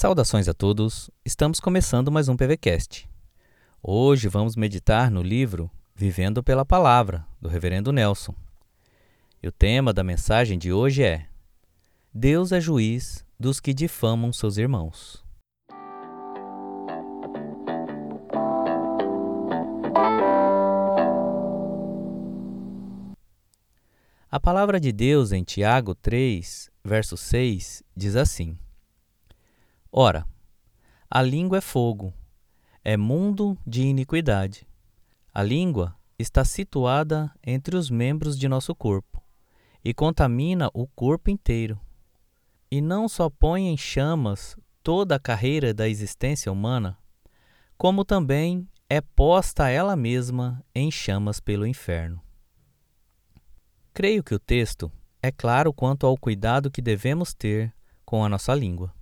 Saudações a todos, estamos começando mais um PVCast. Hoje vamos meditar no livro Vivendo pela Palavra, do Reverendo Nelson. E o tema da mensagem de hoje é Deus é juiz dos que difamam seus irmãos. A palavra de Deus em Tiago 3, verso 6, diz assim: Ora, a língua é fogo, é mundo de iniquidade. A língua está situada entre os membros de nosso corpo e contamina o corpo inteiro. E não só põe em chamas toda a carreira da existência humana, como também é posta ela mesma em chamas pelo inferno. Creio que o texto é claro quanto ao cuidado que devemos ter com a nossa língua.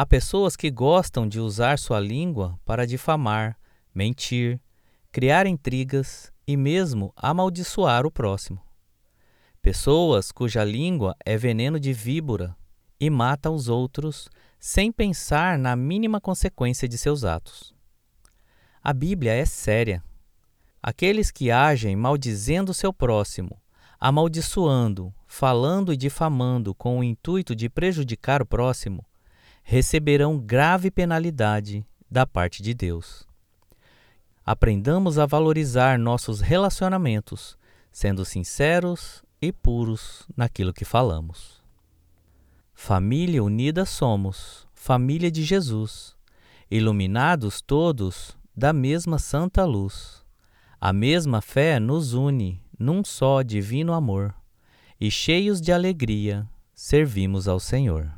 Há pessoas que gostam de usar sua língua para difamar, mentir, criar intrigas e mesmo amaldiçoar o próximo. Pessoas cuja língua é veneno de víbora e mata os outros sem pensar na mínima consequência de seus atos. A Bíblia é séria. Aqueles que agem maldizendo seu próximo amaldiçoando, falando e difamando com o intuito de prejudicar o próximo, receberão grave penalidade da parte de Deus. Aprendamos a valorizar nossos relacionamentos, sendo sinceros e puros naquilo que falamos. Família unida somos, família de Jesus, iluminados todos da mesma santa luz. A mesma fé nos une num só divino amor, e cheios de alegria, servimos ao Senhor.